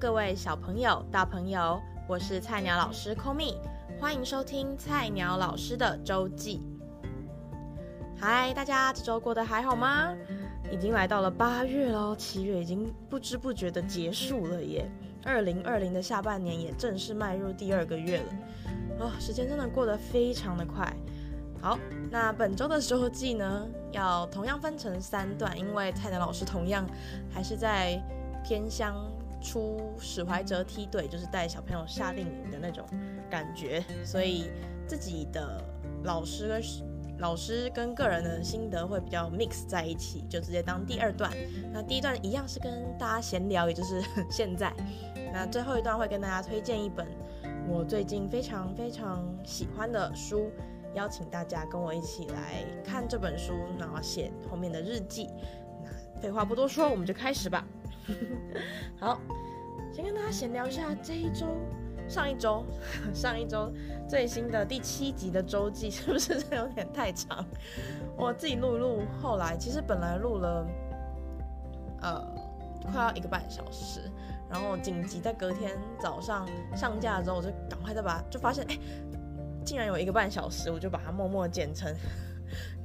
各位小朋友、大朋友，我是菜鸟老师 Komi，欢迎收听菜鸟老师的周记。嗨，大家这周过得还好吗？已经来到了八月了，七月已经不知不觉的结束了耶。二零二零的下半年也正式迈入第二个月了，哦，时间真的过得非常的快。好，那本周的周记呢，要同样分成三段，因为菜鸟老师同样还是在偏乡出史怀哲梯队，就是带小朋友夏令营的那种感觉，所以自己的老师跟老师跟个人的心得会比较 mix 在一起，就直接当第二段。那第一段一样是跟大家闲聊，也就是现在。那最后一段会跟大家推荐一本我最近非常非常喜欢的书。邀请大家跟我一起来看这本书，然后写后面的日记。那废话不多说，我们就开始吧。好，先跟大家闲聊一下这一周、上一周、上一周最新的第七集的周记，是不是有点太长？我自己录一录，后来其实本来录了呃快要一个半小时，然后紧急在隔天早上上架之后，我就赶快再把就发现哎。竟然有一个半小时，我就把它默默剪成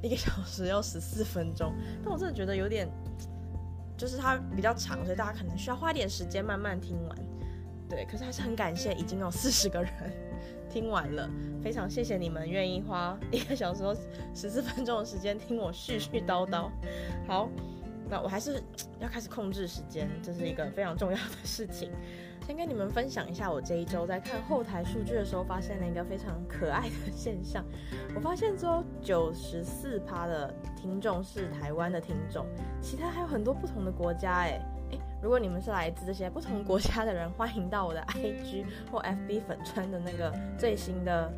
一个小时又十四分钟。但我真的觉得有点，就是它比较长，所以大家可能需要花点时间慢慢听完。对，可是还是很感谢已经有四十个人 听完了，非常谢谢你们愿意花一个小时十四分钟的时间听我絮絮叨叨。好，那我还是 要开始控制时间，这是一个非常重要的事情。先跟你们分享一下，我这一周在看后台数据的时候，发现了一个非常可爱的 现象。我发现只有九十四趴的听众是台湾的听众，其他还有很多不同的国家。哎哎，如果你们是来自这些不同国家的人，欢迎到我的 IG 或 FB 粉专的那个最新的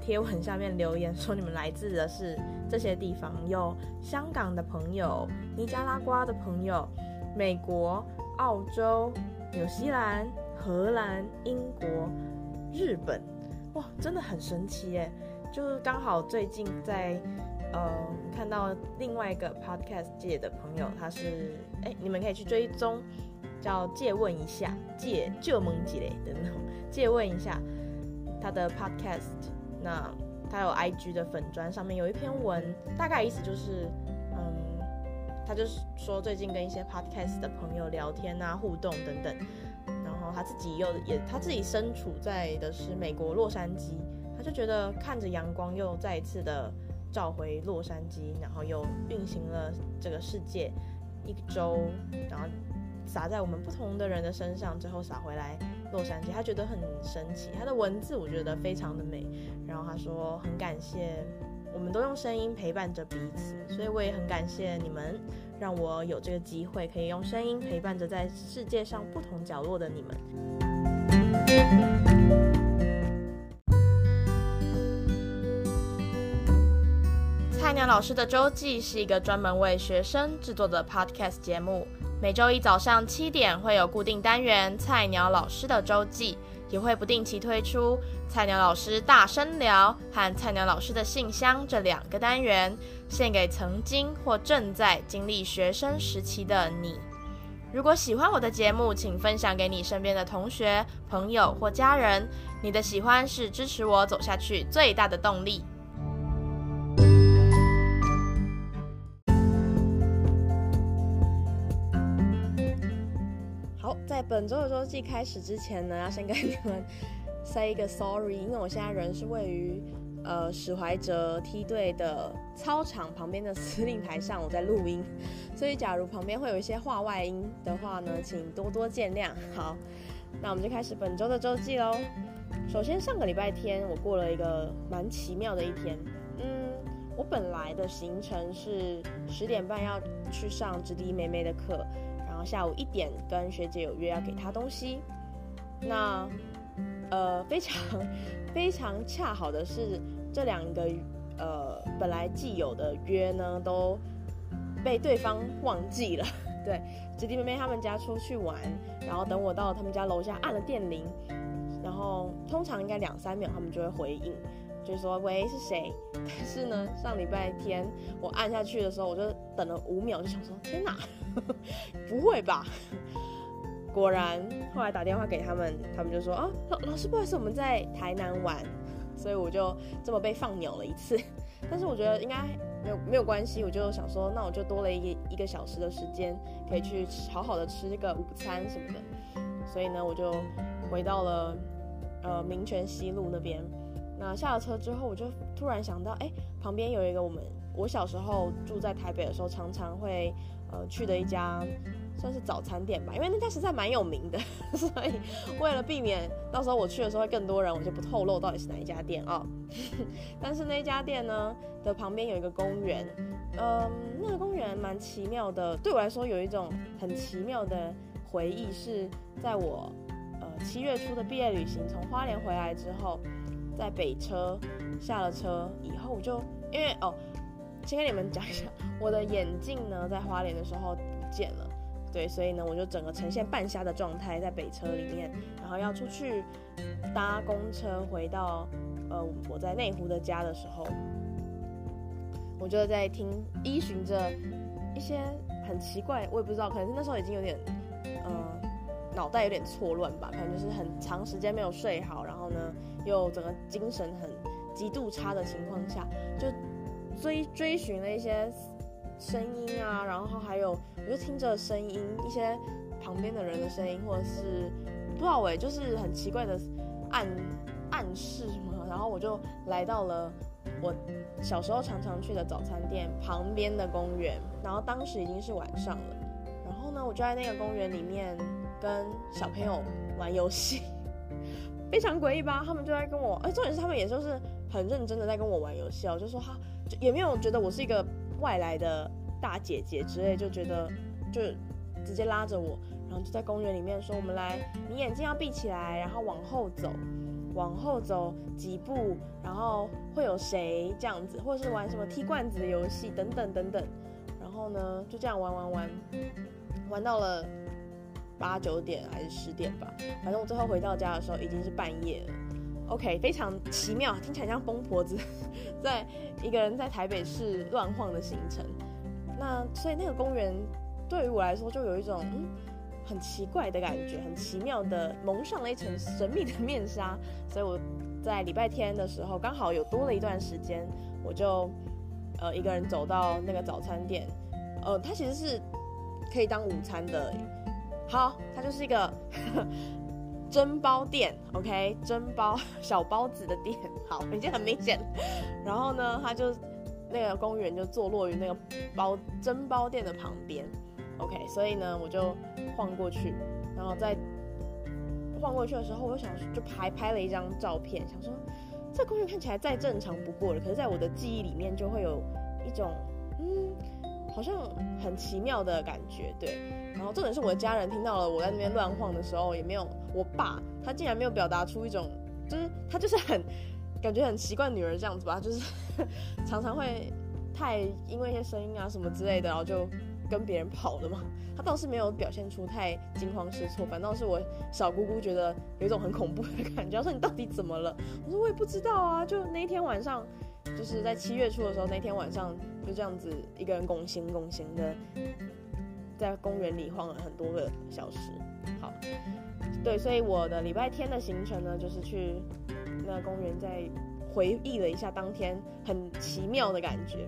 贴文下面留言，说你们来自的是这些地方。有香港的朋友、尼加拉瓜的朋友、美国、澳洲、纽西兰。荷兰、英国、日本，哇，真的很神奇耶！就是刚好最近在呃看到另外一个 podcast 界的朋友，他是哎，你们可以去追踪，叫借问一下，借就萌几嘞的那种，借问一下他的 podcast。那他有 IG 的粉砖，上面有一篇文，大概意思就是，嗯，他就是说最近跟一些 podcast 的朋友聊天啊、互动等等。他自己又也，他自己身处在的是美国洛杉矶，他就觉得看着阳光又再一次的照回洛杉矶，然后又运行了这个世界一周，然后洒在我们不同的人的身上，最后洒回来洛杉矶，他觉得很神奇。他的文字我觉得非常的美，然后他说很感谢。我们都用声音陪伴着彼此，所以我也很感谢你们，让我有这个机会可以用声音陪伴着在世界上不同角落的你们。菜鸟老师的周记是一个专门为学生制作的 podcast 节目，每周一早上七点会有固定单元《菜鸟老师的周记》。也会不定期推出菜鸟老师大声聊和菜鸟老师的信箱这两个单元，献给曾经或正在经历学生时期的你。如果喜欢我的节目，请分享给你身边的同学、朋友或家人。你的喜欢是支持我走下去最大的动力。本周的周记开始之前呢，要先跟你们 say 一个 sorry，因为我现在人是位于呃史怀哲梯队的操场旁边的司令台上，我在录音，所以假如旁边会有一些话外音的话呢，请多多见谅。好，那我们就开始本周的周记喽。首先，上个礼拜天我过了一个蛮奇妙的一天。嗯，我本来的行程是十点半要去上直笛妹妹的课。下午一点跟学姐有约要给她东西，那呃非常 非常恰好的是这两个呃本来既有的约呢都被对方忘记了。对，直笛妹妹他们家出去玩，然后等我到他们家楼下按了电铃，然后通常应该两三秒他们就会回应，就说喂是谁？但是呢 上礼拜天我按下去的时候，我就等了五秒，就想说天哪！不会吧？果然后来打电话给他们，他们就说啊，老老师不好意思，我们在台南玩，所以我就这么被放鸟了一次。但是我觉得应该没有没有关系，我就想说，那我就多了一个一个小时的时间，可以去好好的吃这个午餐什么的。所以呢，我就回到了呃民权西路那边。那下了车之后，我就突然想到，哎，旁边有一个我们我小时候住在台北的时候，常常会呃去的一家算是早餐店吧，因为那家实在蛮有名的，所以为了避免到时候我去的时候会更多人，我就不透露到底是哪一家店啊。但是那家店呢的旁边有一个公园，嗯，那个公园蛮奇妙的，对我来说有一种很奇妙的。回忆是在我呃七月初的毕业旅行从花莲回来之后，在北车下了车以后，我就因为哦，先跟你们讲一下，我的眼镜呢在花莲的时候不见了，对，所以呢我就整个呈现半瞎的状态在北车里面，然后要出去搭公车回到呃我在内湖的家的时候，我就在听依循着一些很奇怪，我也不知道，可能是那时候已经有点。嗯，脑袋有点错乱吧，可能就是很长时间没有睡好，然后呢，又整个精神很极度差的情况下，就追追寻了一些声音啊，然后还有我就听着声音，一些旁边的人的声音，或者是不知道喂，就是很奇怪的暗暗示嘛，然后我就来到了我小时候常常去的早餐店旁边的公园，然后当时已经是晚上了。然后呢我就在那个公园里面跟小朋友玩游戏，非常诡异吧？他们就在跟我，哎，重点是他们也就是很认真的在跟我玩游戏哦，就说哈，就也没有觉得我是一个外来的大姐姐之类，就觉得就直接拉着我，然后就在公园里面说，我们来，你眼睛要闭起来，然后往后走，往后走几步，然后会有谁这样子，或者是玩什么踢罐子的游戏等等等等，然后呢就这样玩玩玩。玩到了八九点还是十点吧，反正我最后回到家的时候已经是半夜了。OK，非常奇妙，听起来像疯婆子在一个人在台北市乱晃的行程。那所以那个公园对于我来说就有一种嗯很奇怪的感觉，很奇妙的蒙上了一层神秘的面纱。所以我在礼拜天的时候刚好有多了一段时间，我就呃一个人走到那个早餐店，呃，它其实是。可以当午餐的，好，它就是一个 蒸包店，OK，蒸包小包子的店，好，已经很明显。然后呢，它就那个公园就坐落于那个包蒸包店的旁边，OK，所以呢，我就晃过去，然后在晃过去的时候，我想就拍拍了一张照片，想说这公园看起来再正常不过了，可是在我的记忆里面就会有一种嗯。好像很奇妙的感觉，对。然后重点是我的家人听到了我在那边乱晃的时候，也没有我爸，他竟然没有表达出一种，就是他就是很感觉很习惯女儿这样子吧，就是 常常会太因为一些声音啊什么之类的，然后就跟别人跑了嘛。他倒是没有表现出太惊慌失措，反倒是我小姑姑觉得有一种很恐怖的感觉，说你到底怎么了？我说我也不知道啊，就那一天晚上。就是在七月初的时候，那天晚上就这样子一个人拱形拱形的在公园里晃了很多个小时。好，对，所以我的礼拜天的行程呢，就是去那公园再回忆了一下当天很奇妙的感觉。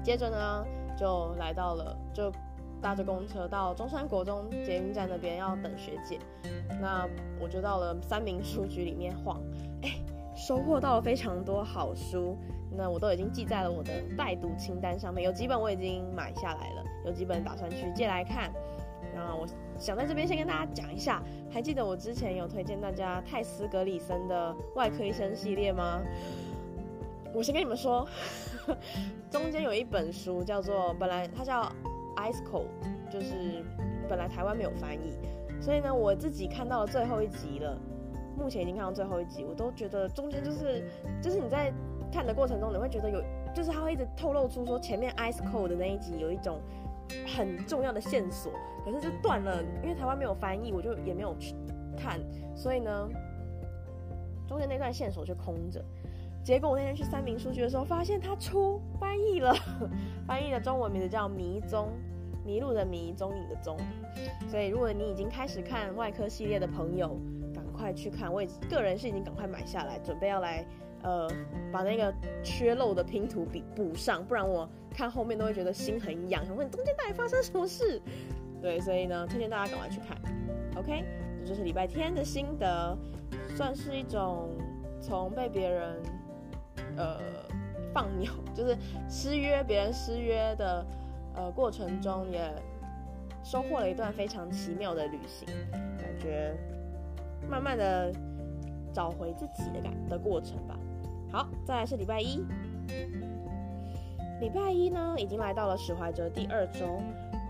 接着呢，就来到了，就搭着公车到中山国中捷运站那边要等学姐。那我就到了三民书局里面晃，哎。收获到了非常多好书，那我都已经记在了我的待读清单上面。有几本我已经买下来了，有几本打算去借来看。然后我想在这边先跟大家讲一下，还记得我之前有推荐大家泰斯格里森的外科医生系列吗？我先跟你们说，中间有一本书叫做，本来它叫 Ice Cold，就是本来台湾没有翻译，所以呢，我自己看到了最后一集了。目前已经看到最后一集，我都觉得中间就是就是你在看的过程中，你会觉得有，就是他会一直透露出说前面 Ice Cold 的那一集有一种很重要的线索，可是就断了，因为台湾没有翻译，我就也没有去看，所以呢，中间那段线索就空着。结果我那天去三民书局的时候，发现他出翻译了，翻译的中文名字叫《迷踪》，迷路的迷，踪影的踪。所以如果你已经开始看外科系列的朋友，赶快去看。我也个人是已经赶快买下来，准备要来呃把那个缺漏的拼图补补上，不然我看后面都会觉得心很痒，想问中间到底发生什么事。对，所以呢，推荐大家赶快去看。OK，这就是礼拜天的心得，算是一种从被别人呃放鸟，就是失约别人失约的呃过程中，也收获了一段非常奇妙的旅行，感觉慢慢的找回自己的感的过程吧。好，再来是礼拜一，礼拜一呢已经来到了史怀哲第二周。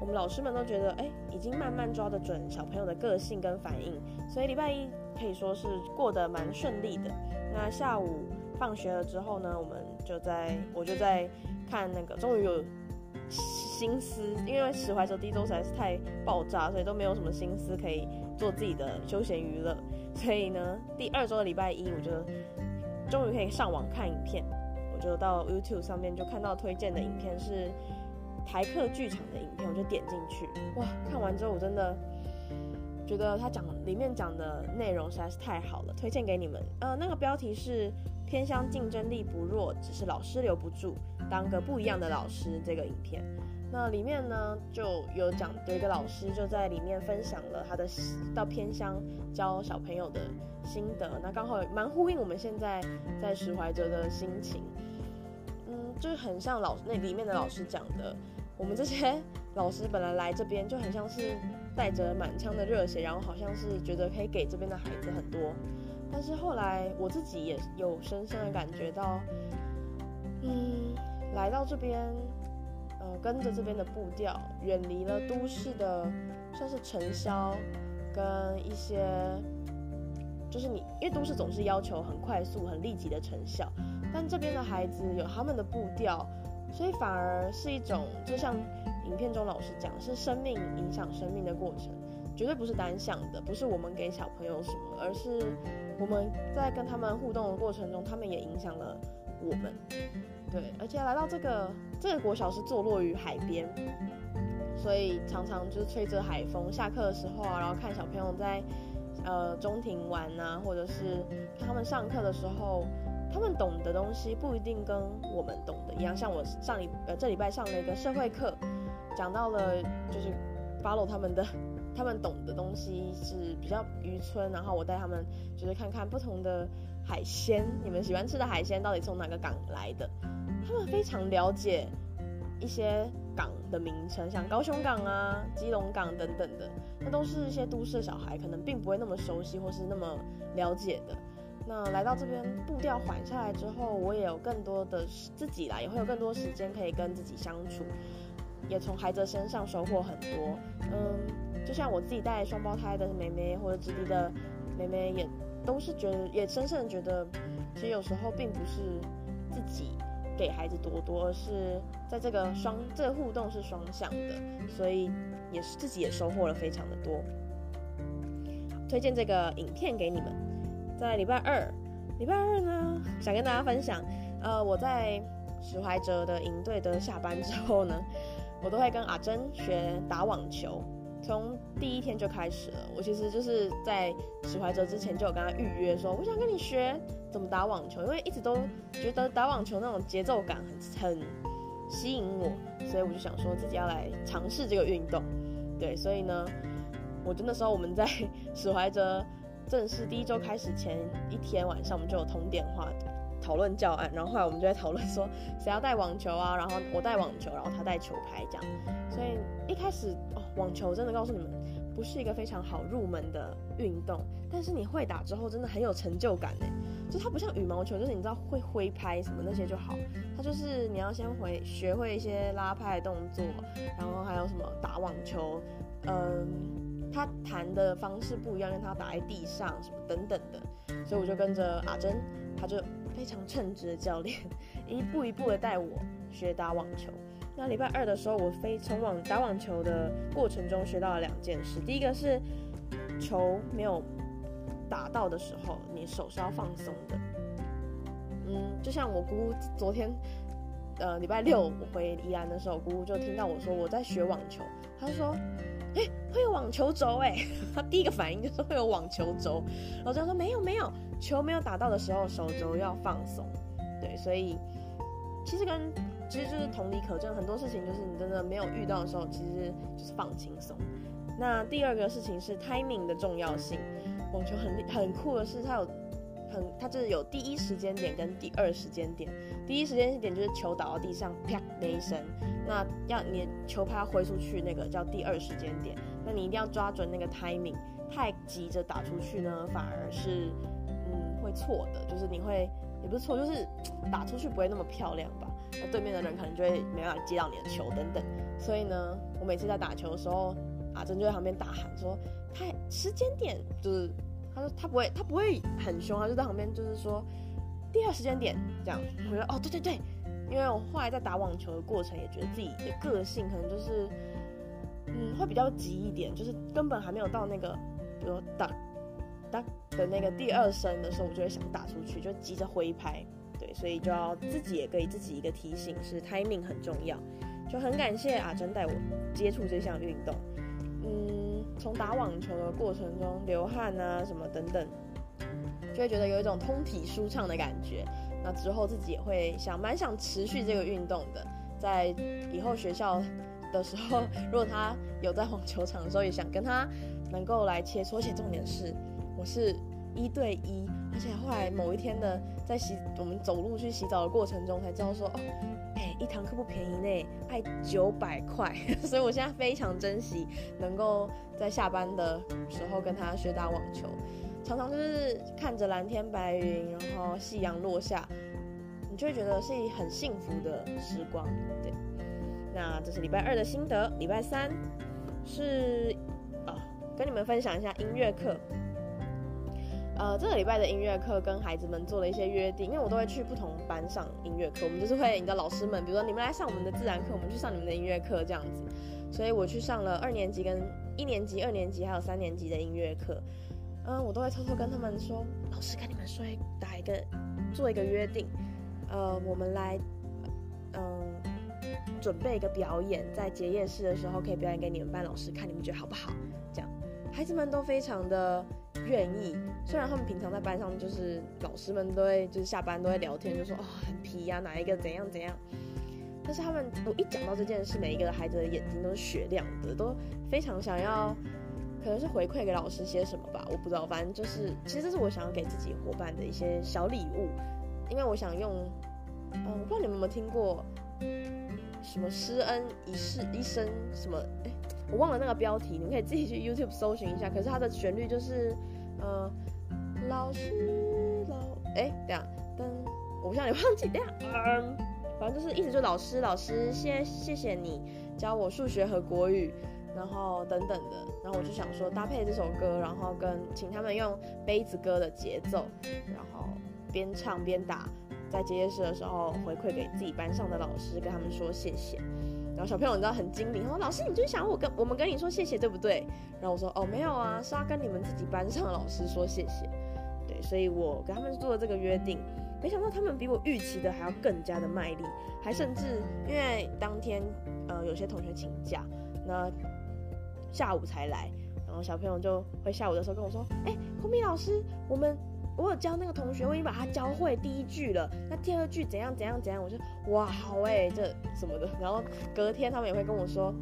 我们老师们都觉得，哎，已经慢慢抓得准小朋友的个性跟反应，所以礼拜一可以说是过得蛮顺利的。那下午放学了之后呢，我们就在，我就在看那个，终于有心思，因为史怀哲第一周实在是太爆炸，所以都没有什么心思可以做自己的休闲娱乐。所以呢，第二周的礼拜一，我就终于可以上网看影片，我就到 YouTube 上面就看到推荐的影片是。台客剧场的影片，我就点进去，哇！看完之后我真的觉得他讲里面讲的内容实在是太好了，推荐给你们。呃，那个标题是“偏向竞争力不弱，只是老师留不住，当个不一样的老师”这个影片。那里面呢就有讲有一个老师就在里面分享了他的到偏乡教小朋友的心得，那刚好蛮呼应我们现在在史怀哲的心情。嗯就是很像老那里面的老师讲的，我们这些 老师本来来这边就很像是带着满腔的热血，然后好像是觉得可以给这边的孩子很多，但是后来我自己也有深深的感觉到，嗯，来到这边，跟着这边的步调，远离了都市的，算是尘嚣跟一些，就是你因为都市总是要求很快速、很立即的成效。但这边的孩子有他们的步调，所以反而是一种，就像影片中老师讲，是生命影响生命的过程，绝对不是单向的，不是我们给小朋友什么，而是我们在跟他们互动的过程中，他们也影响了我们。对，而且来到这个这个国小是坐落于海边，所以常常就是吹着海风，下课的时候啊，然后看小朋友在呃中庭玩啊，或者是看他们上课的时候。他们懂的东西不一定跟我们懂的一样，像我上礼呃这礼拜上了一个社会课，讲到了就是 follow 他们的，他们懂的东西是比较渔村，然后我带他们就是看看不同的海鲜，你们喜欢吃的海鲜到底从哪个港来的？他们非常了解一些港的名称，像高雄港啊、基隆港等等的，那都是一些都市的小孩可能并不会那么熟悉或是那么了解的。那来到这边步调缓下来之后，我也有更多的自己啦，也会有更多时间可以跟自己相处，也从孩子身上收获很多。嗯，就像我自己带双胞胎的妹妹或者直弟的妹妹，也都是觉得，也深深的觉得，其实有时候并不是自己给孩子多多，是在这个双这个互动是双向的，所以也是自己也收获了非常的多。推荐这个影片给你们。在礼拜二，礼拜二呢，想跟大家分享，呃，我在史怀哲的营队的下班之后呢，我都会跟阿珍学打网球，从第一天就开始了。我其实就是在史怀哲之前就有跟他预约说，我想跟你学怎么打网球，因为一直都觉得打网球那种节奏感很很吸引我，所以我就想说自己要来尝试这个运动。对，所以呢，我就那时候我们在 史怀哲。正式第一周开始前一天晚上，我们就有通电话讨论教案，然后后来我们就在讨论说谁要带网球啊，然后我带网球，然后他带球拍这样。所以一开始，网球真的告诉你们不是一个非常好入门的运动，但是你会打之后真的很有成就感呢。就它不像羽毛球，就是你知道会挥拍什么那些就好，它就是你要先会学会一些拉拍的动作，然后还有什么打网球，嗯。他弹的方式不一样，因为他打在地上什么等等的，所以我就跟着阿珍，他就非常称职的教练，一步一步的带我学打网球。那礼拜二的时候，我非从网打网球的过程中学到了两件事，第一个是球没有打到的时候，你手是要放松的。嗯，就像我姑昨天。呃礼拜六我回宜兰的时候，姑姑就听到我说我在学网球，她说，哎、会有网球肘哎，她第一个反应就是会有网球肘，然后就说没有没有，球没有打到的时候手肘要放松，对，所以其实跟其实就是同理可证，很多事情就是你真的没有遇到的时候，其实就是放轻松。那第二个事情是 timing 的重要性，网球很很酷的是它有。很，它就是有第一时间点跟第二时间点。第一时间点就是球倒到地上，啪的一声。那要你球拍挥出去，那个叫第二时间点。那你一定要抓准那个 timing，太急着打出去呢，反而是嗯会错的。就是你会也不是错，就是打出去不会那么漂亮吧？那对面的人可能就会没办法接到你的球等等。所以呢，我每次在打球的时候，阿珍就在旁边大喊说：“太时间点就是。”他说他不会，他不会很凶，他就在旁边就是说，第二时间点这样。我觉得哦，对对对，因为我后来在打网球的过程也觉得自己的个性可能就是，嗯，会比较急一点，就是根本还没有到那个，比如打打的那个第二声的时候，我就会想打出去，就急着挥拍。所以就要自己也给自己一个提醒，是 timing 很重要。就很感谢阿珍带我接触这项运动。嗯从打网球的过程中流汗啊什么等等，就会觉得有一种通体舒畅的感觉。那之后自己也会想蛮想持续这个运动的，在以后学校的时候，如果他有在网球场的时候，也想跟他能够来切磋。而且重点是，我是一对一，而且后来某一天的在洗我们走路去洗澡的过程中，才知道说哦。一堂课不便宜呢，快九百块，所以我现在非常珍惜能够在下班的时候跟他学打网球，常常就是看着蓝天白云，然后夕阳落下，你就会觉得是一很幸福的时光。对，那这是礼拜二的心得，礼拜三是啊，跟你们分享一下音乐课。呃，这个礼拜的音乐课跟孩子们做了一些约定，因为我都会去不同班上音乐课，我们就是会，你知道，老师们，比如说你们来上我们的自然课，我们去上你们的音乐课这样子，所以我去上了二年级跟一年级、二年级还有三年级的音乐课，嗯，我都会偷偷跟他们说，老师跟你们说，打一个，做一个约定，呃，我们来，嗯、准备一个表演，在结业式的时候可以表演给你们班老师看，你们觉得好不好？这样，孩子们都非常的。愿意，虽然他们平常在班上就是老师们都会就是下班都会聊天，就说哦很皮呀，哪一个怎样怎样，但是他们我一讲到这件事，每一个孩子的眼睛都是雪亮的，都非常想要，可能是回馈给老师些什么吧，我不知道，反正就是其实这是我想要给自己伙伴的一些小礼物，因为我想用，嗯，我不知道你们有没有听过什么施恩一世一生什么，哎，我忘了那个标题，你们可以自己去 YouTube 搜寻一下，可是它的旋律就是。呃，老师老哎，这样噔，我不像你忘记这样，嗯，反正就是意思就老师老师谢谢谢你教我数学和国语，然后等等的，然后我就想说搭配这首歌，然后跟请他们用杯子歌的节奏，然后边唱边打，在结业式的时候回馈给自己班上的老师，跟他们说谢谢。然后小朋友你知道很精明，他说老师，你就想我跟我们跟你说谢谢对不对？然后我说哦没有啊，是要跟你们自己班上的老师说谢谢。对，所以我跟他们做了这个约定，没想到他们比我预期的还要更加的卖力，还甚至因为当天呃有些同学请假，那下午才来，然后小朋友就会下午的时候跟我说，哎，空米老师，我们。我有教那个同学，我已经把他教会第一句了。那第二句怎样怎样怎样？我就哇好哎，这什么的。然后隔天他们也会跟我说，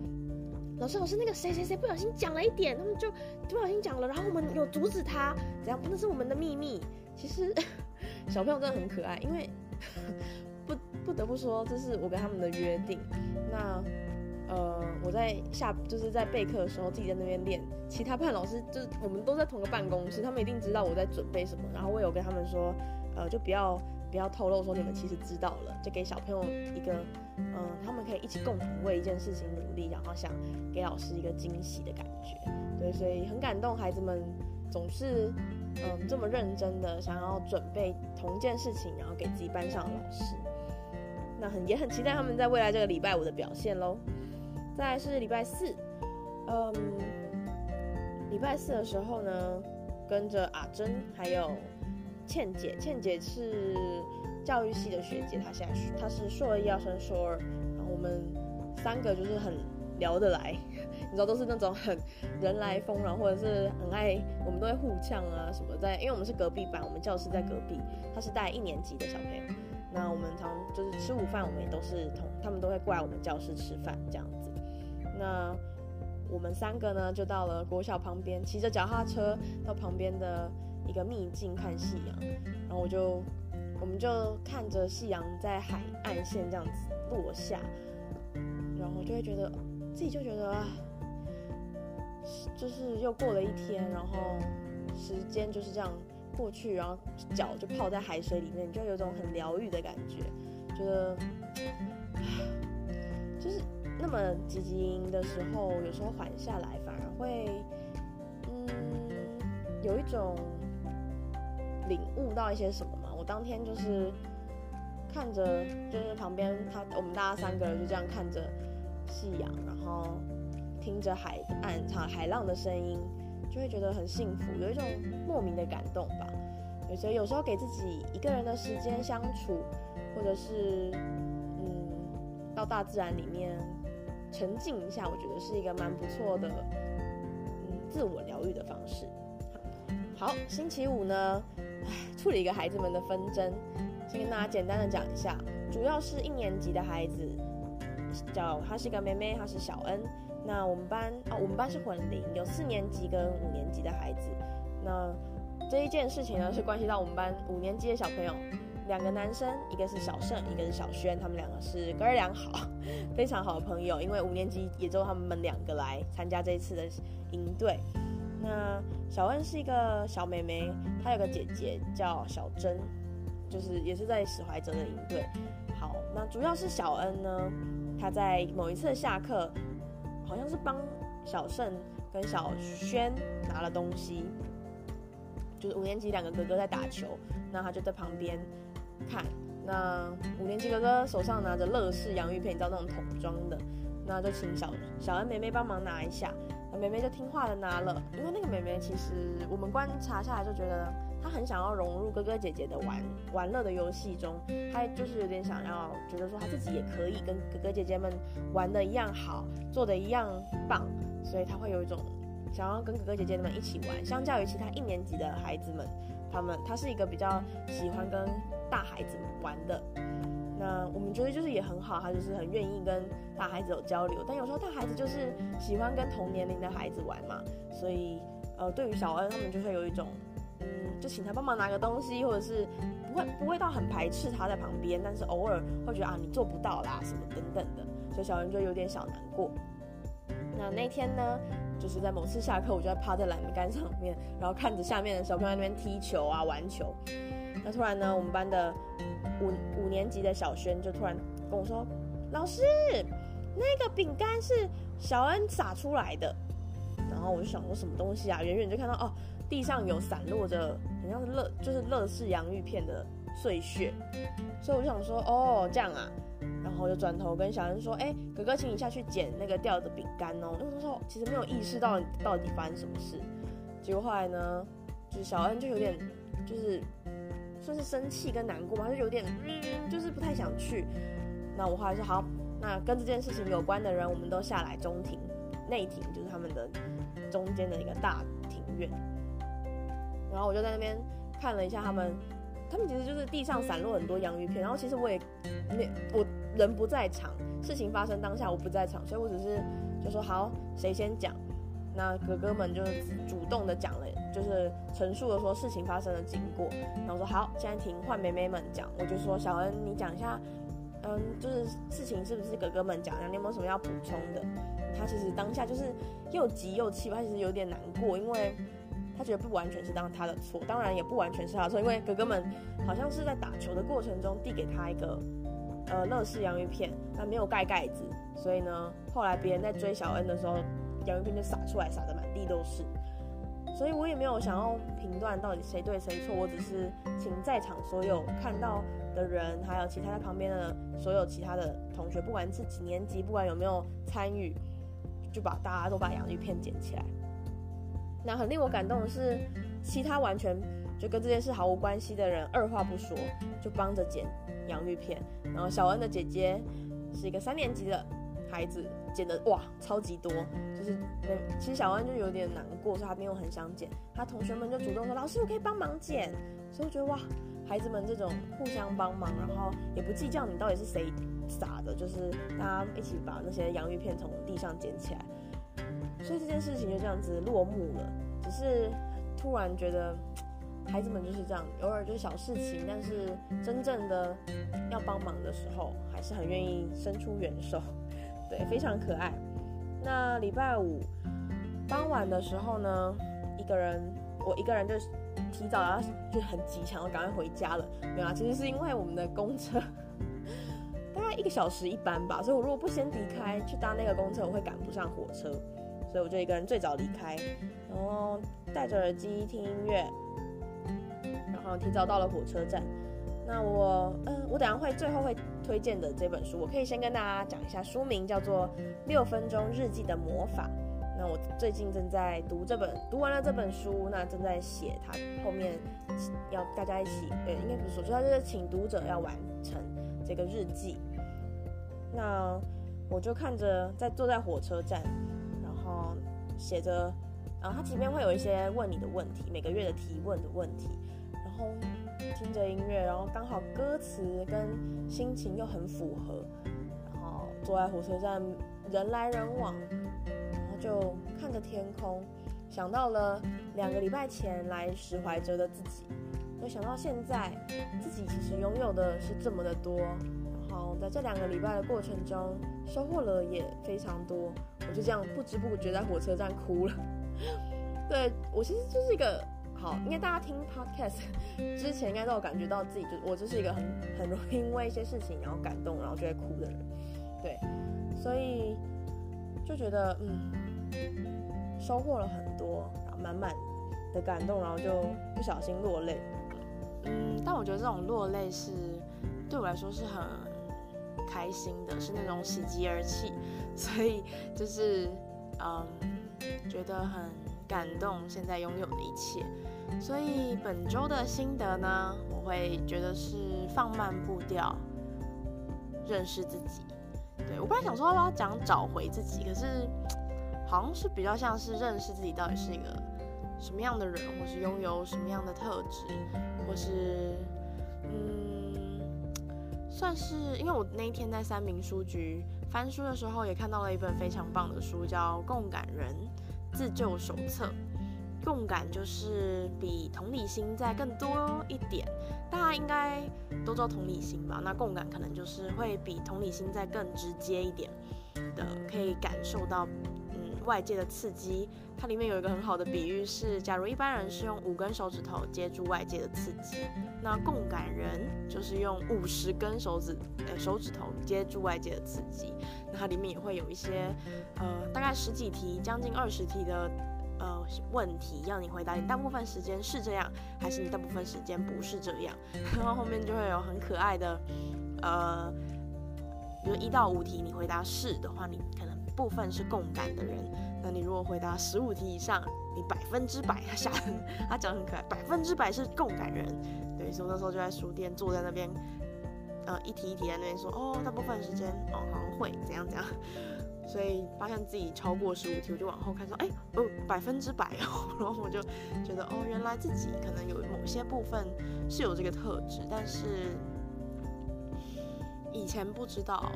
老师老师，那个谁谁谁不小心讲了一点，他们就不小心讲了，然后我们有阻止他，怎样？那是我们的秘密。其实 小朋友真的很可爱，因为 不不得不说，这是我跟他们的约定。那。呃，我在下就是在备课的时候，自己在那边练。其他班老师就是我们都在同个办公室，他们一定知道我在准备什么。然后我有跟他们说，呃，就不要不要透露说你们其实知道了，就给小朋友一个，嗯、他们可以一起共同为一件事情努力，然后想给老师一个惊喜的感觉。对，所以很感动，孩子们总是嗯、这么认真的想要准备同一件事情，然后给自己班上的老师。那很也很期待他们在未来这个礼拜五的表现喽。再来是礼拜四，嗯，礼拜四的时候呢，跟着阿珍还有倩姐，倩姐是教育系的学姐，她现在她是硕一要升硕二，然后我们三个就是很聊得来，你知道都是那种很人来疯，然后或者是很爱，我们都会互呛啊什么在，因为我们是隔壁班，我们教室在隔壁，她是带一年级的小朋友，那我们常就是吃午饭，我们也都是同，他们都会过来我们教室吃饭这样子，那我们三个呢就到了国小旁边，骑着脚踏车到旁边的一个秘境看夕阳，然后我就我们就看着夕阳在海岸线这样子落下，然后就会觉得。自己就觉得，就是又过了一天，然后时间就是这样过去，然后脚就泡在海水里面，就有种很疗愈的感觉，觉得，就是那么积极的时候，有时候缓下来反而会，嗯，有一种领悟到一些什么嘛。我当天就是看着，就是旁边他，我们大家三个人就这样看着。夕阳，然后听着海岸、唱海浪的声音，就会觉得很幸福，有一种莫名的感动吧。所以有时候给自己一个人的时间相处，或者是嗯，到大自然里面沉浸一下，我觉得是一个蛮不错的嗯自我疗愈的方式。好，星期五呢，唉，处理一个孩子们的纷争，先跟大家简单的讲一下，主要是一年级的孩子。叫她是一个妹妹，她是小恩。那我们班哦，我们班是混龄，有四年级跟五年级的孩子。那这一件事情呢，是关系到我们班五年级的小朋友，两个男生，一个是小盛，一个是小轩，他们两个是哥儿俩好，非常好的朋友。因为五年级也只有他们两个来参加这一次的营队。那小恩是一个小妹妹，她有个姐姐叫小珍，就是也是在史怀哲的营队。好，那主要是小恩呢。她在某一次下课，好像是帮小盛跟小轩拿了东西，就是五年级两个哥哥在打球，那他就在旁边看。那五年级哥哥手上拿着乐事洋芋片，你知道那种桶装的，那就请小小恩妹妹帮忙拿一下。那妹妹就听话的拿了，因为那个妹妹其实我们观察下来就觉得。她很想要融入哥哥姐姐的玩玩乐的游戏中，她就是有点想要觉得说她自己也可以跟哥哥姐姐们玩的一样好，做的一样棒，所以他会有一种想要跟哥哥姐姐们一起玩。相较于其他一年级的孩子们，他们他是一个比较喜欢跟大孩子玩的。那我们觉得就是也很好，他就是很愿意跟大孩子有交流。但有时候大孩子就是喜欢跟同年龄的孩子玩嘛，所以呃，对于小恩他们就会有一种。嗯就请他帮忙拿个东西，或者是不会不会到很排斥他在旁边，但是偶尔会觉得啊，你做不到啦什么等等的，所以小恩就有点小难过。那那天呢，就是在某次下课，我就在趴在栏杆上面，然后看着下面的小朋友在那边踢球啊玩球。那突然呢，我们班的五五年级的小轩就突然跟我说：“老师，那个饼干是小恩撒出来的。”然后我就想说什么东西啊，远远就看到哦。地上有散落着，很像是乐，就是乐事洋芋片的碎屑，所以我就想说，哦，这样啊，然后就转头跟小恩说，哎，哥哥，请你下去捡那个掉的饼干哦。因为那时候其实没有意识到到底发生什么事，结果后来呢，就是小恩就有点，就是算是生气跟难过嘛，就有点，嗯，就是不太想去。那我后来说好，那跟这件事情有关的人，我们都下来中庭、内庭，就是他们的中间的一个大庭院。然后我就在那边看了一下他们，他们其实就是地上散落很多洋芋片。然后其实我也那我人不在场，事情发生当下我不在场，所以我只是就说好，谁先讲？那哥哥们就主动的讲了，就是陈述了说事情发生的经过。然后说好，现在停，换妹妹们讲。我就说小恩，你讲一下，嗯，就是事情是不是哥哥们讲的？你有没有什么要补充的？他其实当下就是又急又气，他其实有点难过，因为。他觉得不完全是当他的错，当然也不完全是他的错，因为哥哥们好像是在打球的过程中递给他一个呃乐事洋芋片，他没有盖盖子，所以呢，后来别人在追小恩的时候，洋芋片就洒出来，洒得满地都是。所以我也没有想要评断到底谁对谁错，我只是请在场所有看到的人，还有其他在旁边的所有其他的同学，不管是几年级，不管有没有参与，就把大家都把洋芋片捡起来。那很令我感动的是，其他完全就跟这件事毫无关系的人，二话不说就帮着捡洋芋片。然后小恩的姐姐是一个三年级的孩子，剪的哇超级多，就是其实小安就有点难过，说他没有很想剪，他同学们就主动说老师我可以帮忙剪，所以我觉得哇，孩子们这种互相帮忙，然后也不计较你到底是谁撒的，就是大家一起把那些洋芋片从地上捡起来，所以这件事情就这样子落幕了。只是突然觉得。孩子们就是这样，偶尔就是小事情，但是真正的要帮忙的时候，还是很愿意伸出援手，对，非常可爱。那礼拜五傍晚的时候呢，一个人，我一个人就提早要就很急，想要赶快回家了。没有啊，其实是因为我们的公车 大概一个小时一班吧，所以我如果不先离开去搭那个公车，我会赶不上火车，所以我就一个人最早离开，然后戴着耳机听音乐。然后提早到了火车站，那我，嗯、我等下会最后会推荐的这本书，我可以先跟大家讲一下书名，叫做《六分钟日记的魔法》。那我最近正在读这本，读完了这本书，那正在写它后面要大家一起，呃，应该不是说，主要就是请读者要完成这个日记。那我就看着在坐在火车站，然后写着，然后它前面会有一些问你的问题，每个月的提问的问题。听着音乐，然后刚好歌词跟心情又很符合，然后坐在火车站，人来人往，然后就看着天空，想到了两个礼拜前来史怀哲的自己，又想到现在自己其实拥有的是这么的多，然后在这两个礼拜的过程中收获了也非常多，我就这样不知不觉在火车站哭了。对，我其实就是一个。好，应该大家听 podcast 之前应该都有感觉到自己就我就是一个很很容易因为一些事情然后感动然后就会哭的人，对，所以就觉得嗯收获了很多，然后满满的感动，然后就不小心落泪，嗯，但我觉得这种落泪是对我来说是很开心的，是那种喜极而泣，所以就是嗯觉得很感动现在拥有的一切。所以本周的心得呢，我会觉得是放慢步调，认识自己。对，我本来想说要不要讲找回自己，可是好像是比较像是认识自己到底是一个什么样的人，或是拥有什么样的特质，或是嗯，算是因为我那一天在三民书局翻书的时候，也看到了一本非常棒的书，叫《共感人自救手册》。共感就是比同理心再更多一点，大家应该都知道同理心吧？那共感可能就是会比同理心再更直接一点的，可以感受到嗯外界的刺激。它里面有一个很好的比喻是，假如一般人是用五根手指头接住外界的刺激，那共感人就是用五十根手指呃手指头接住外界的刺激。那它里面也会有一些呃大概十几题，将近二十题的。呃，问题要你回答，你大部分时间是这样，还是你大部分时间不是这样？然后后面就会有很可爱的，呃，比如一到五题你回答是的话，你可能部分是共感的人。那你如果回答十五题以上，你百分之百他下，他讲很可爱，百分之百是共感人。对，所以我那时候就在书店坐在那边，呃，一题一题在那边说，哦，大部分时间哦好像会怎样怎样。所以发现自己超过十五题，我就往后看说，哎，哦，百分之百哦，然后我就觉得，哦，原来自己可能有某些部分是有这个特质，但是以前不知道，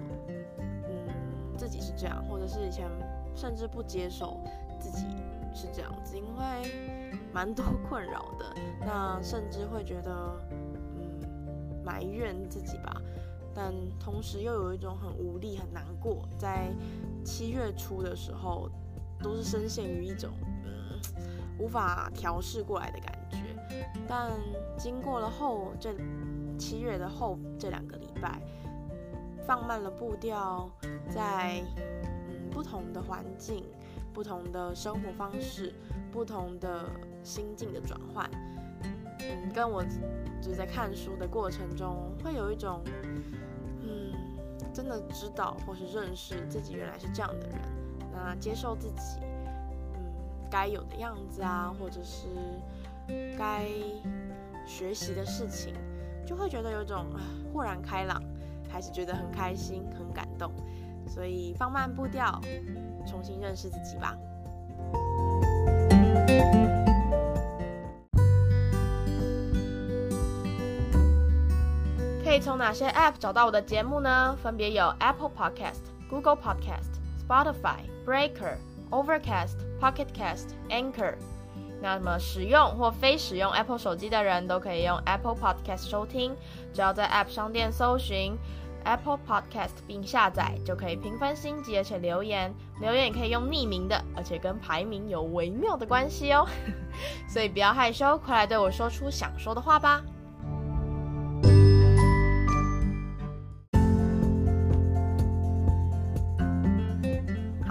嗯，自己是这样，或者是以前甚至不接受自己是这样子，因为蛮多困扰的，那甚至会觉得，嗯，埋怨自己吧，但同时又有一种很无力、很难过，在。七月初的时候，都是深陷于一种嗯无法调试过来的感觉。但经过了后这七月的后这两个礼拜，放慢了步调，在嗯不同的环境、不同的生活方式、不同的心境的转换，嗯，跟我就在看书的过程中，会有一种。真的知道或是认识自己原来是这样的人，那接受自己，嗯，该有的样子啊，或者是该学习的事情，就会觉得有种豁然开朗，开始觉得很开心、很感动。所以放慢步调，重新认识自己吧。以从哪些 App 找到我的节目呢？分别有 Apple Podcast、Google Podcast、Spotify、Breaker、Overcast、Pocket Cast、Anchor。那么使用或非使用 Apple 手机的人都可以用 Apple Podcast 收听，只要在 App 商店搜寻 Apple Podcast 并下载，就可以评分星级，而且留言。留言也可以用匿名的，而且跟排名有微妙的关系哦。所以不要害羞，快来对我说出想说的话吧。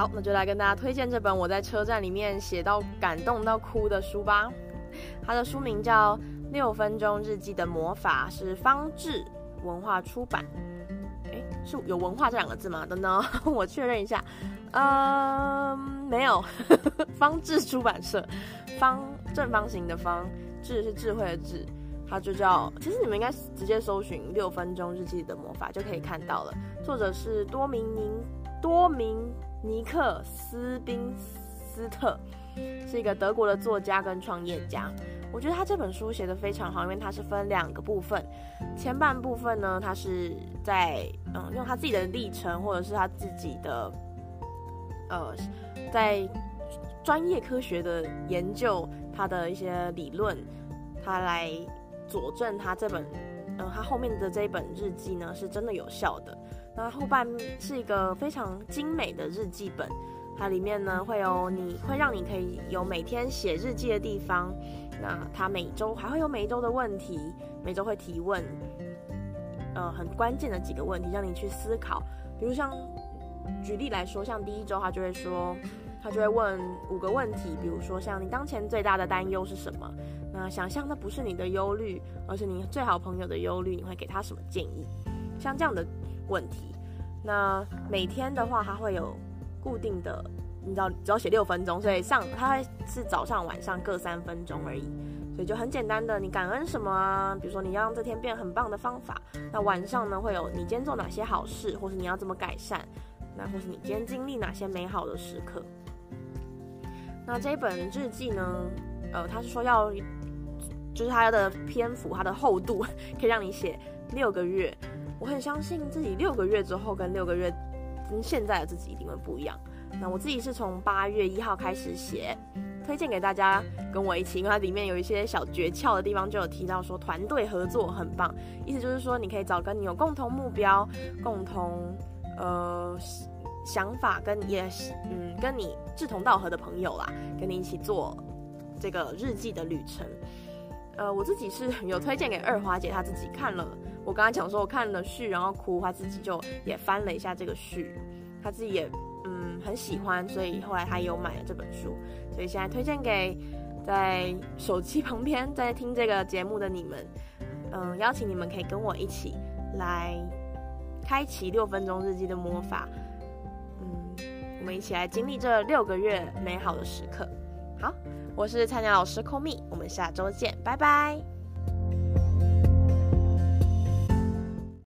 好，那就来跟大家推荐这本我在车站里面写到感动到哭的书吧。它的书名叫《六分钟日记的魔法》，是方智文化出版。诶，是有文化这两个字吗？等等，我确认一下。嗯，没有。方智出版社，方正方形的方，智是智慧的智，它就叫。其实你们应该直接搜寻《六分钟日记的魔法》就可以看到了。作者是多明宁，多明。尼克斯宾斯特是一个德国的作家跟创业家。我觉得他这本书写得非常好，因为它是分两个部分。前半部分呢，他是在嗯用他自己的历程，或者是他自己的呃在专业科学的研究，他的一些理论，他来佐证他这本嗯他后面的这一本日记呢是真的有效的。那后半是一个非常精美的日记本，它里面呢会有你会让你可以有每天写日记的地方。那它每周还会有每一周的问题，每周会提问，呃，很关键的几个问题让你去思考。比如像举例来说，像第一周他就会说，他就会问五个问题，比如说像你当前最大的担忧是什么？那想象那不是你的忧虑，而是你最好朋友的忧虑，你会给他什么建议？像这样的。问题，那每天的话，它会有固定的，你知道，只要写六分钟，所以上它会是早上晚上各三分钟而已，所以就很简单的，你感恩什么啊？比如说你要让这天变很棒的方法，那晚上呢会有你今天做哪些好事，或是你要怎么改善，那或是你今天经历哪些美好的时刻。那这一本日记呢，呃，他是说要，就是它的篇幅，它的厚度 可以让你写六个月。我很相信自己六个月之后跟六个月跟现在的自己一定会不一样。那我自己是从八月一号开始写，推荐给大家跟我一起，因为它里面有一些小诀窍的地方，就有提到说团队合作很棒，意思就是说你可以找跟你有共同目标、共同呃想法跟也嗯跟你志同道合的朋友啦，跟你一起做这个日记的旅程。呃，我自己是 有推荐给二华姐，她自己看了。我刚才讲说，我看了序，然后哭，他自己就也翻了一下这个序，他自己也嗯很喜欢，所以后来他有买了这本书。所以现在推荐给在手机旁边在听这个节目的你们，嗯，邀请你们可以跟我一起来开启六分钟日记的魔法，嗯，我们一起来经历这六个月美好的时刻。好。我是菜鸟老师 Call me，我们下周见，拜拜。